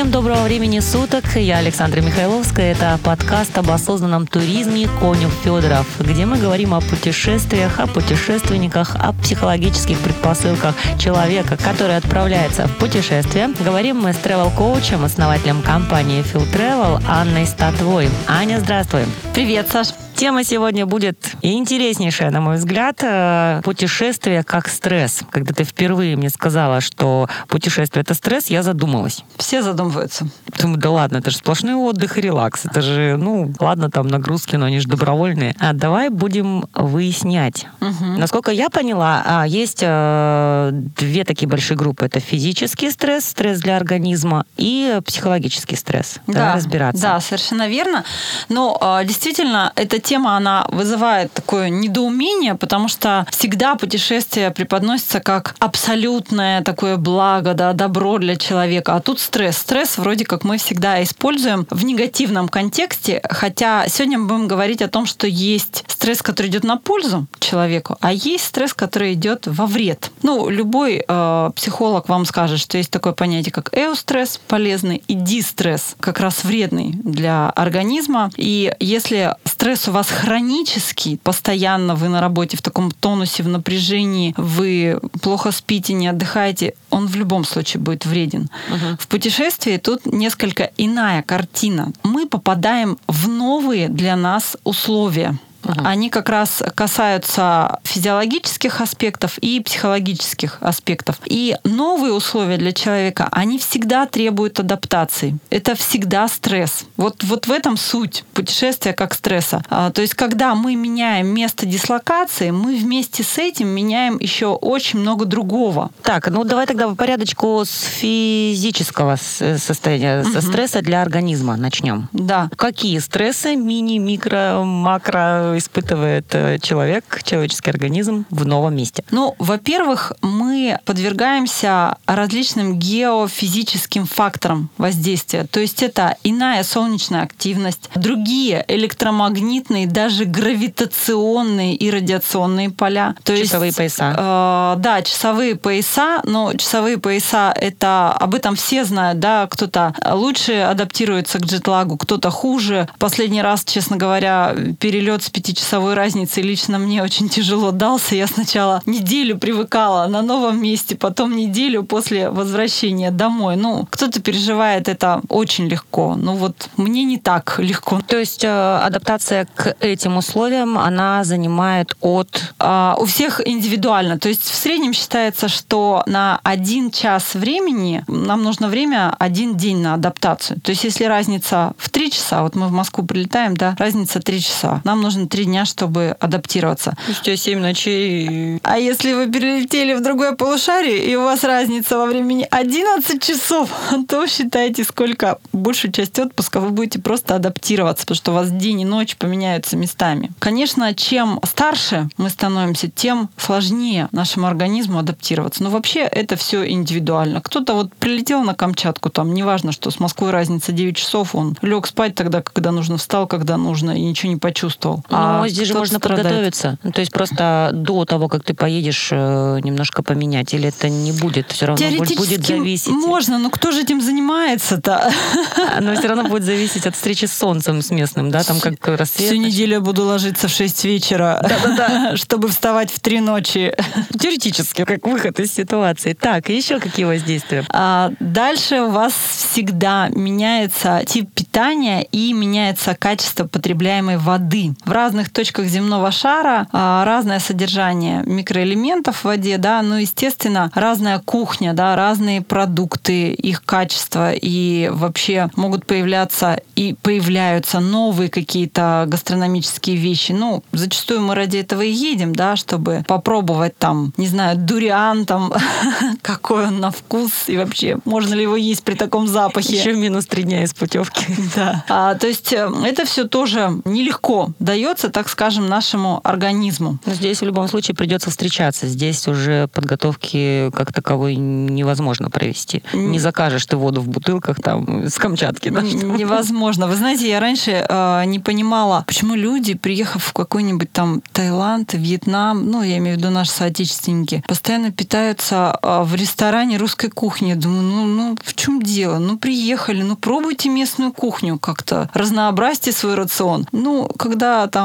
Всем доброго времени суток. Я Александра Михайловская. Это подкаст об осознанном туризме «Конюх Федоров», где мы говорим о путешествиях, о путешественниках, о психологических предпосылках человека, который отправляется в путешествие. Говорим мы с тревел-коучем, основателем компании Phil Travel Анной Статвой. Аня, здравствуй. Привет, Саш. Тема сегодня будет интереснейшая, на мой взгляд, э, путешествие как стресс. Когда ты впервые мне сказала, что путешествие это стресс, я задумалась. Все задумываются. Думаю, да ладно, это же сплошной отдых и релакс. Это же, ну, ладно, там нагрузки, но они же добровольные. А давай будем выяснять. Угу. Насколько я поняла, а, есть э, две такие большие группы. Это физический стресс, стресс для организма, и психологический стресс. Давай да, разбираться. Да, совершенно верно. Но э, действительно, эта тема, она вызывает такое недоумение, потому что всегда путешествие преподносится как абсолютное такое благо, да, добро для человека. А тут стресс. Стресс вроде как мы всегда используем в негативном контексте, хотя сегодня мы будем говорить о том, что есть стресс, который идет на пользу человеку, а есть стресс, который идет во вред. Ну, любой э, психолог вам скажет, что есть такое понятие, как эустресс полезный и дистресс, как раз вредный для организма. И если стресс у вас хронический, постоянно вы на работе в таком тонусе, в напряжении, вы плохо спите, не отдыхаете, он в любом случае будет вреден. Угу. В путешествии тут несколько иная картина. Мы попадаем в новые для нас условия. Угу. Они как раз касаются физиологических аспектов и психологических аспектов. И новые условия для человека, они всегда требуют адаптации. Это всегда стресс. Вот, вот в этом суть путешествия как стресса. А, то есть, когда мы меняем место дислокации, мы вместе с этим меняем еще очень много другого. Так, ну давай тогда по порядочку с физического состояния, угу. со стресса для организма начнем. Да. Какие стрессы, мини, микро, макро испытывает э, человек, человеческий организм в новом месте? Ну, во-первых, мы подвергаемся различным геофизическим факторам воздействия. То есть это иная солнечная активность, другие электромагнитные, даже гравитационные и радиационные поля. То часовые есть, пояса. Э, да, часовые пояса, но часовые пояса это об этом все знают, да, кто-то лучше адаптируется к джетлагу, кто-то хуже. Последний раз, честно говоря, перелет с пятичасовой разницей лично мне очень тяжело дался. Я сначала неделю привыкала на новом месте, потом неделю после возвращения домой. Ну, кто-то переживает это очень легко. Ну вот мне не так легко. То есть э, адаптация к этим условиям, она занимает от... Э, у всех индивидуально. То есть в среднем считается, что на один час времени нам нужно время один день на адаптацию. То есть если разница в три часа, вот мы в Москву прилетаем, да, разница три часа, нам нужно три дня, чтобы адаптироваться. У тебя семь ночей. А если вы перелетели в другое полушарие, и у вас разница во времени 11 часов, то считайте, сколько большую часть отпуска вы будете просто адаптироваться, потому что у вас день и ночь поменяются местами. Конечно, чем старше мы становимся, тем сложнее нашему организму адаптироваться. Но вообще это все индивидуально. Кто-то вот прилетел на Камчатку, там, неважно, что с Москвой разница 9 часов, он лег спать тогда, когда нужно, встал, когда нужно, и ничего не почувствовал. А а здесь же можно страдает. подготовиться. Ну, то есть просто до того, как ты поедешь, э, немножко поменять, или это не будет все равно будет зависеть. Можно, но кто же этим занимается-то? А, но все равно будет зависеть от встречи с солнцем с местным, да, там как рассвет. Всю неделю буду ложиться в 6 вечера, чтобы вставать в 3 ночи. Теоретически, как выход из ситуации. Так, еще какие воздействия? А, дальше у вас всегда меняется тип питания и меняется качество потребляемой воды. В разных точках земного шара а, разное содержание микроэлементов в воде, да, ну, естественно, разная кухня, да, разные продукты, их качество, и вообще могут появляться и появляются новые какие-то гастрономические вещи. Ну, зачастую мы ради этого и едем, да, чтобы попробовать там, не знаю, дуриан там, какой он на вкус, и вообще, можно ли его есть при таком запахе. Еще минус три дня из путевки. Да. А, то есть э, это все тоже нелегко дается, так скажем, нашему организму. Но здесь в любом случае придется встречаться. Здесь уже подготовки как таковой невозможно провести. Не закажешь ты воду в бутылках там с Камчатки. Да, Невозможно. Вы знаете, я раньше э, не понимала, почему люди, приехав в какой-нибудь там Таиланд, Вьетнам, ну, я имею в виду наши соотечественники, постоянно питаются э, в ресторане русской кухни. Я думаю, ну, ну, в чем дело? Ну, приехали, ну, пробуйте местную кухню как-то, разнообразьте свой рацион. Ну, когда там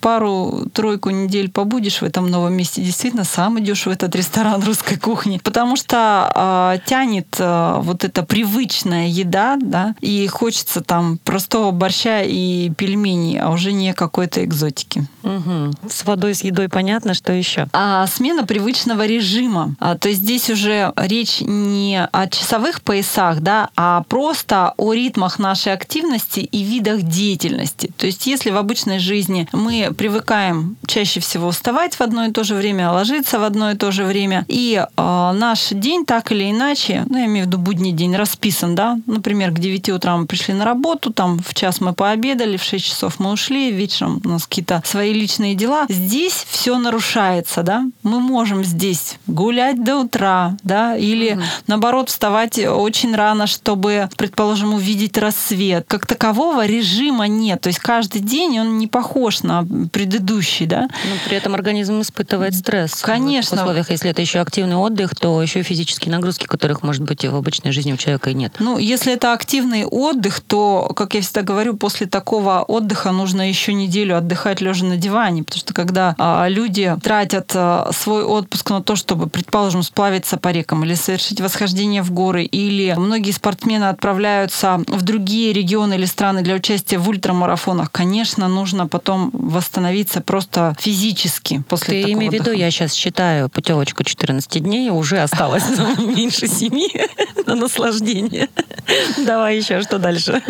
пару-тройку недель побудешь в этом новом месте, действительно, сам идешь в этот ресторан русской кухни, потому что э, тянет э, вот эта привычная еда, да, и хочется там простого борща и пельменей, а уже не какой-то экзотики. Угу. С водой, с едой понятно, что еще. А смена привычного режима. А, то есть здесь уже речь не о часовых поясах, да, а просто о ритмах нашей активности и видах деятельности. То есть если в обычной жизни мы привыкаем чаще всего вставать в одно и то же время, ложиться в одно и то же время, и э, наш день так или иначе, ну я имею в виду будний день, расписан, да, например, к 9 утра мы пришли на работу, там в час мы пообедали, в 6 часов мы ушли, вечером у нас какие-то свои личные дела. Здесь все нарушается, да. Мы можем здесь гулять до утра, да, или угу. наоборот вставать очень рано, чтобы, предположим, увидеть рассвет. Как такового режима нет. То есть каждый день он не похож на предыдущий, да. Но при этом организм испытывает стресс. Конечно. В условиях, если это еще активный отдых, то еще и физические нагрузки, которых, может быть, в обычной жизни у человека и нет. Ну, если это активный отдых, то, как я всегда говорю, после такого отдыха нужно еще неделю отдыхать лежа на диване, потому что когда а, люди тратят а, свой отпуск на то, чтобы, предположим, сплавиться по рекам или совершить восхождение в горы, или многие спортсмены отправляются в другие регионы или страны для участия в ультрамарафонах, конечно, нужно потом восстановиться просто физически после Ты такого имей в виду, я сейчас считаю путевочку 14 дней, уже осталось меньше семи на наслаждение. Давай еще, что дальше?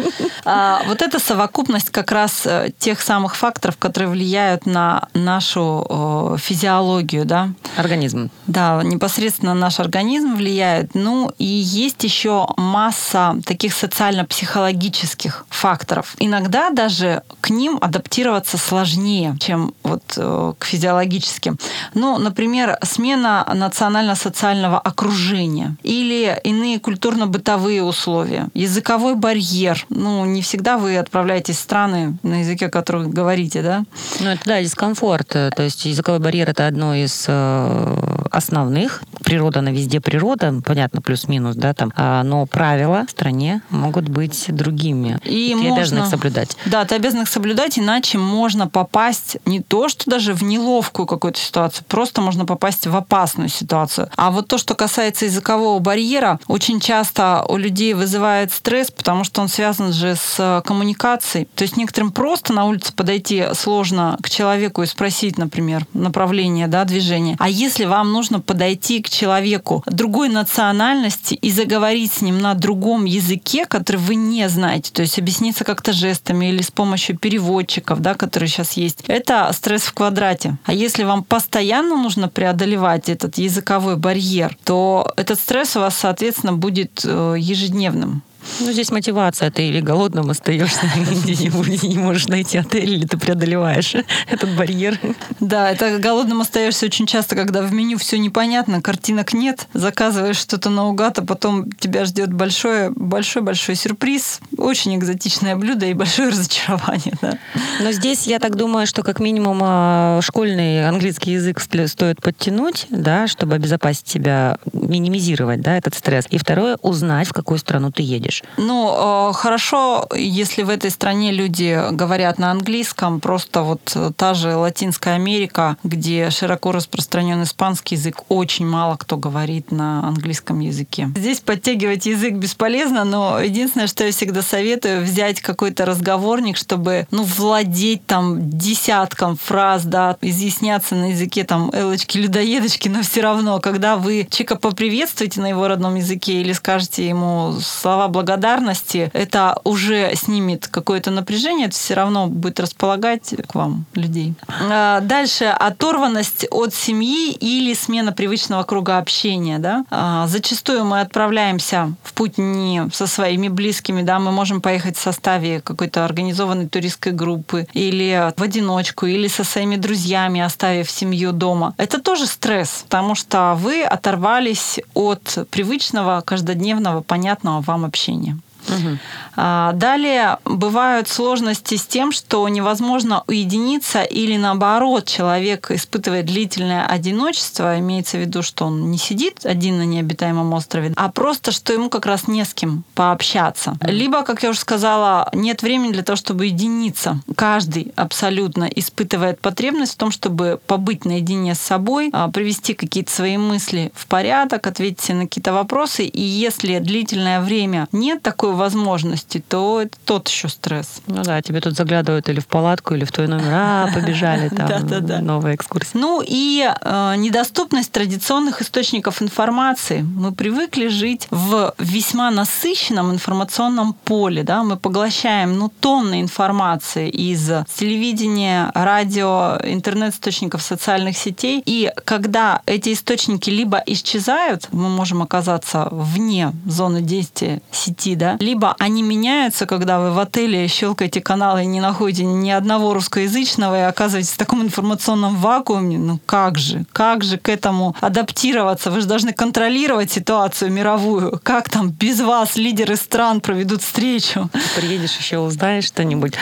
А, вот эта совокупность как раз э, тех самых факторов, которые влияют на нашу физиологию, да? Организм. Да, непосредственно наш организм влияет. Ну и есть еще масса таких социально-психологических факторов. Иногда даже к ним адаптироваться сложнее, чем вот э, к физиологическим. Ну, например, смена национально-социального окружения или иные культурно-бытовые условия, языковой барьер. Ну, не всегда вы отправляетесь в страны, на языке которых говорите, да? Ну, это, да, дискомфорт. То есть языковой барьер – это одно из э, основных. Природа, на везде природа, понятно, плюс-минус, да, там. А, но правила в стране могут быть другими. И ты можно... обязан их соблюдать. Да, ты обязан их соблюдать, иначе можно попасть не то, что даже в неловкую какую-то ситуацию, просто можно попасть в опасную ситуацию. А вот то, что касается языкового барьера, очень часто у людей вызывает стресс, потому что он связан же с коммуникацией. То есть некоторым просто на улице подойти сложно к человеку и спросить, например, направление да, движения. А если вам нужно подойти к человеку другой национальности и заговорить с ним на другом языке, который вы не знаете, то есть объясниться как-то жестами или с помощью переводчиков, да, которые сейчас есть, это стресс в квадрате. А если вам постоянно нужно преодолевать этот языковой барьер, то этот стресс у вас, соответственно, будет э, ежедневным. Ну, здесь мотивация. Ты или голодным остаешься где-нибудь, не можешь найти отель, или ты преодолеваешь этот барьер. Да, это голодным остаешься очень часто, когда в меню все непонятно, картинок нет, заказываешь что-то наугад, а потом тебя ждет большой, большой, большой сюрприз, очень экзотичное блюдо и большое разочарование. Да. Но здесь я так думаю, что как минимум а, школьный английский язык стоит подтянуть, да, чтобы обезопасить себя, минимизировать да, этот стресс. И второе, узнать, в какую страну ты едешь говоришь? Ну, э, хорошо, если в этой стране люди говорят на английском, просто вот та же Латинская Америка, где широко распространен испанский язык, очень мало кто говорит на английском языке. Здесь подтягивать язык бесполезно, но единственное, что я всегда советую, взять какой-то разговорник, чтобы, ну, владеть там десятком фраз, да, изъясняться на языке там элочки, людоедочки, но все равно, когда вы человека поприветствуете на его родном языке или скажете ему слова благодарности, благодарности, это уже снимет какое-то напряжение, это все равно будет располагать к вам людей. А, дальше оторванность от семьи или смена привычного круга общения. Да? А, зачастую мы отправляемся в путь не со своими близкими, да, мы можем поехать в составе какой-то организованной туристской группы или в одиночку, или со своими друзьями, оставив семью дома. Это тоже стресс, потому что вы оторвались от привычного, каждодневного, понятного вам общения обучения. Угу. Далее бывают сложности с тем, что невозможно уединиться или наоборот человек испытывает длительное одиночество, имеется в виду, что он не сидит один на необитаемом острове, а просто, что ему как раз не с кем пообщаться. Либо, как я уже сказала, нет времени для того, чтобы уединиться. Каждый абсолютно испытывает потребность в том, чтобы побыть наедине с собой, а, привести какие-то свои мысли в порядок, ответить на какие-то вопросы. И если длительное время нет такой такой возможности, то это тот еще стресс. Ну да, тебе тут заглядывают или в палатку, или в твой номер, а, побежали там, новая экскурсия. Ну и э, недоступность традиционных источников информации. Мы привыкли жить в весьма насыщенном информационном поле, да, мы поглощаем, ну, тонны информации из телевидения, радио, интернет-источников социальных сетей, и когда эти источники либо исчезают, мы можем оказаться вне зоны действия сети, да, либо они меняются, когда вы в отеле щелкаете каналы и не находите ни одного русскоязычного и оказываетесь в таком информационном вакууме. Ну как же? Как же к этому адаптироваться? Вы же должны контролировать ситуацию мировую. Как там без вас лидеры стран проведут встречу? Приедешь еще узнаешь что-нибудь.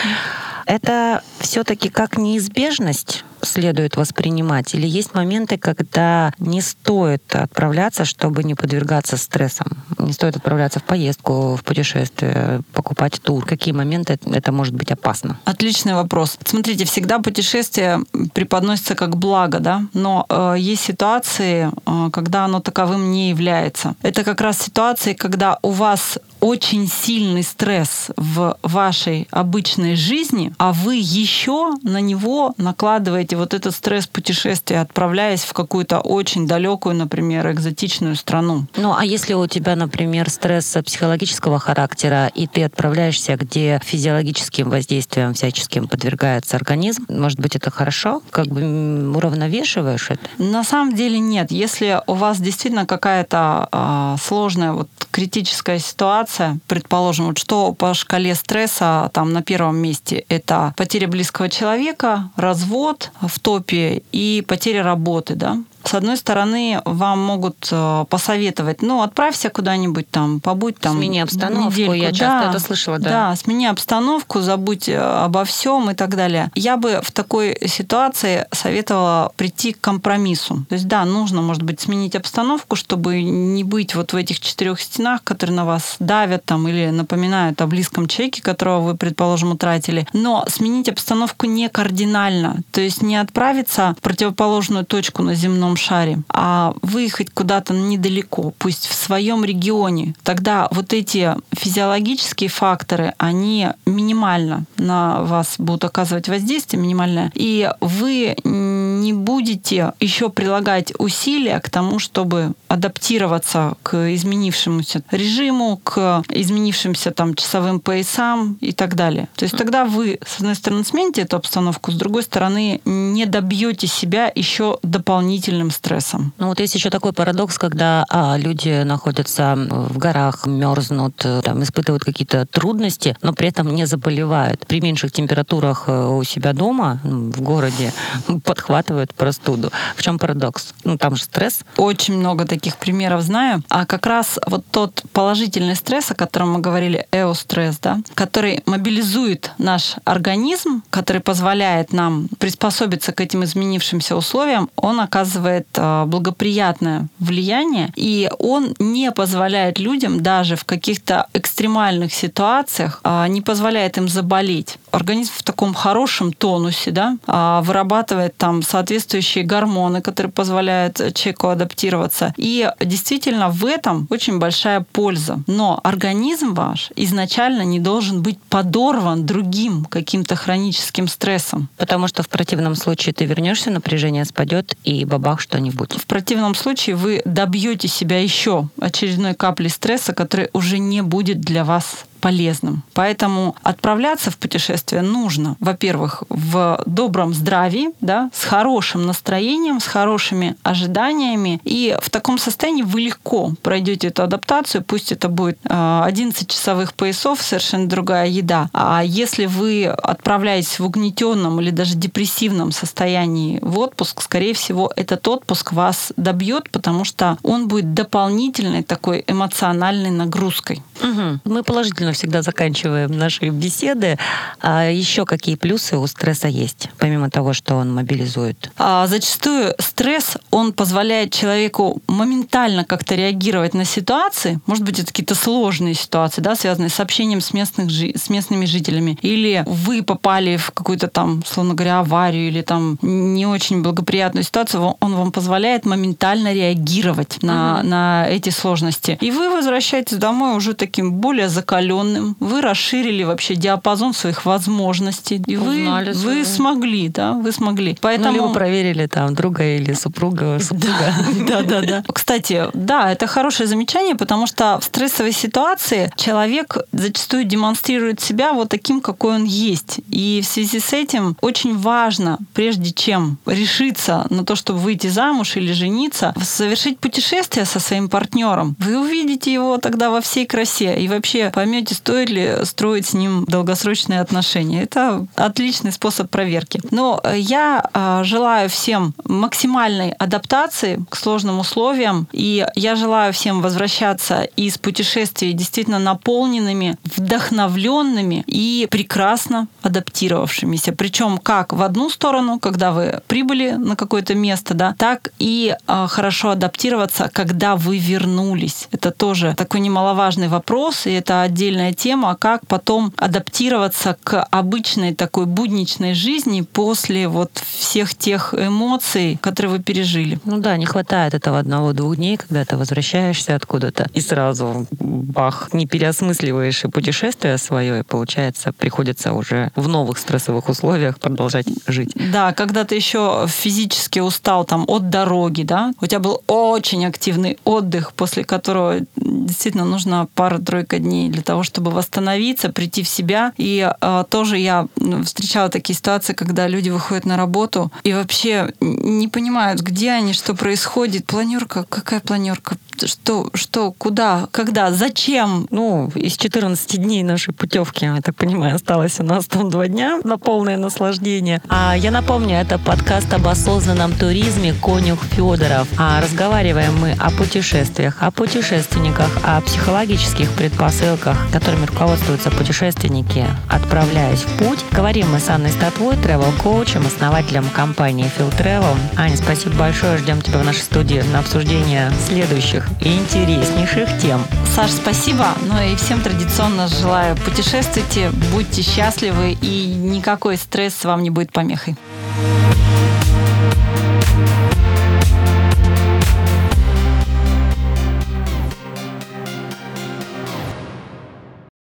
Это все-таки как неизбежность следует воспринимать? Или есть моменты, когда не стоит отправляться, чтобы не подвергаться стрессам? Не стоит отправляться в поездку, в путешествие, покупать тур? Какие моменты это может быть опасно? Отличный вопрос. Смотрите, всегда путешествие преподносится как благо, да? Но э, есть ситуации, э, когда оно таковым не является. Это как раз ситуации, когда у вас очень сильный стресс в вашей обычной жизни, а вы еще на него накладываете вот этот стресс путешествия, отправляясь в какую-то очень далекую, например, экзотичную страну. Ну, а если у тебя, например, стресс психологического характера, и ты отправляешься, где физиологическим воздействием всяческим подвергается организм, может быть, это хорошо? Как бы уравновешиваешь это? На самом деле нет. Если у вас действительно какая-то э, сложная вот критическая ситуация, предположим, вот что по шкале стресса там на первом месте это потеря близкого человека, развод в топе и потеря работы, да, с одной стороны, вам могут э, посоветовать, ну, отправься куда-нибудь там, побудь там. Смени обстановку, недельку. я часто да, это слышала, да. Да, смени обстановку, забудь э, обо всем и так далее. Я бы в такой ситуации советовала прийти к компромиссу. То есть, да, нужно, может быть, сменить обстановку, чтобы не быть вот в этих четырех стенах, которые на вас давят там или напоминают о близком человеке, которого вы, предположим, утратили. Но сменить обстановку не кардинально. То есть не отправиться в противоположную точку на земном земном шаре, а выехать куда-то недалеко, пусть в своем регионе, тогда вот эти физиологические факторы, они минимально на вас будут оказывать воздействие, минимальное, и вы не будете еще прилагать усилия к тому, чтобы адаптироваться к изменившемуся режиму, к изменившимся там часовым поясам и так далее. То есть тогда вы, с одной стороны, смените эту обстановку, с другой стороны, не добьете себя еще дополнительным стрессом. Ну вот есть еще такой парадокс, когда а, люди находятся в горах, мерзнут, там, испытывают какие-то трудности, но при этом не заболевают. При меньших температурах э, у себя дома, в городе, подхватывают простуду. В чем парадокс? Ну там же стресс. Очень много таких таких примеров знаю. А как раз вот тот положительный стресс, о котором мы говорили, эостресс, да, который мобилизует наш организм, который позволяет нам приспособиться к этим изменившимся условиям, он оказывает а, благоприятное влияние, и он не позволяет людям даже в каких-то экстремальных ситуациях, а, не позволяет им заболеть. организм в таком хорошем тонусе, да, а, вырабатывает там соответствующие гормоны, которые позволяют человеку адаптироваться. И действительно в этом очень большая польза. Но организм ваш изначально не должен быть подорван другим каким-то хроническим стрессом. Потому что в противном случае ты вернешься, напряжение спадет и бабах что-нибудь. В противном случае вы добьете себя еще очередной капли стресса, который уже не будет для вас полезным. Поэтому отправляться в путешествие нужно, во-первых, в добром здравии, да, с хорошим настроением, с хорошими ожиданиями. И в таком состоянии вы легко пройдете эту адаптацию, пусть это будет 11 а, часовых поясов, совершенно другая еда. А если вы отправляетесь в угнетенном или даже депрессивном состоянии в отпуск, скорее всего, этот отпуск вас добьет, потому что он будет дополнительной такой эмоциональной нагрузкой. Угу. Мы положительно мы всегда заканчиваем наши беседы. А еще какие плюсы у стресса есть, помимо того, что он мобилизует? А зачастую стресс, он позволяет человеку моментально как-то реагировать на ситуации. Может быть, это какие-то сложные ситуации, да, связанные с общением с, местных, с местными жителями. Или вы попали в какую-то там, словно говоря, аварию или там не очень благоприятную ситуацию, он вам позволяет моментально реагировать на, угу. на эти сложности. И вы возвращаетесь домой уже таким более закаленным удаленным, вы расширили вообще диапазон своих возможностей, и вы, вы смогли, да, вы смогли. Поэтому... Ну, либо проверили там друга или супруга, супруга. Да, да, да. Кстати, да, это хорошее замечание, потому что в стрессовой ситуации человек зачастую демонстрирует себя вот таким, какой он есть. И в связи с этим очень важно, прежде чем решиться на то, чтобы выйти замуж или жениться, совершить путешествие со своим партнером. Вы увидите его тогда во всей красе и вообще поймете, думаете, стоит ли строить с ним долгосрочные отношения? Это отличный способ проверки. Но э, я э, желаю всем максимальной адаптации к сложным условиям, и я желаю всем возвращаться из путешествий действительно наполненными, вдохновленными и прекрасно адаптировавшимися. Причем как в одну сторону, когда вы прибыли на какое-то место, да, так и э, хорошо адаптироваться, когда вы вернулись. Это тоже такой немаловажный вопрос, и это отдельно отдельная тема, как потом адаптироваться к обычной такой будничной жизни после вот всех тех эмоций, которые вы пережили. Ну да, не хватает этого одного-двух дней, когда ты возвращаешься откуда-то и сразу бах, не переосмысливаешь и путешествие свое, и получается, приходится уже в новых стрессовых условиях продолжать жить. Да, когда ты еще физически устал там от дороги, да, у тебя был очень активный отдых, после которого действительно нужно пара-тройка дней для того, чтобы восстановиться, прийти в себя. И э, тоже я встречала такие ситуации, когда люди выходят на работу и вообще не понимают, где они, что происходит. Планерка, какая планерка? Что, что, куда, когда, зачем? Ну, из 14 дней нашей путевки, я так понимаю, осталось у нас там два дня на полное наслаждение. А я напомню, это подкаст об осознанном туризме «Конюх Федоров». А разговариваем мы о путешествиях, о путешественниках, о психологических предпосылках, которыми руководствуются путешественники, отправляясь в путь. Говорим мы с Анной Статвой, travel-коучем, основателем компании Phil Travel. Аня, спасибо большое. Ждем тебя в нашей студии на обсуждение следующих интереснейших тем. Саш, спасибо. Ну и всем традиционно желаю путешествуйте, будьте счастливы и никакой стресс вам не будет помехой.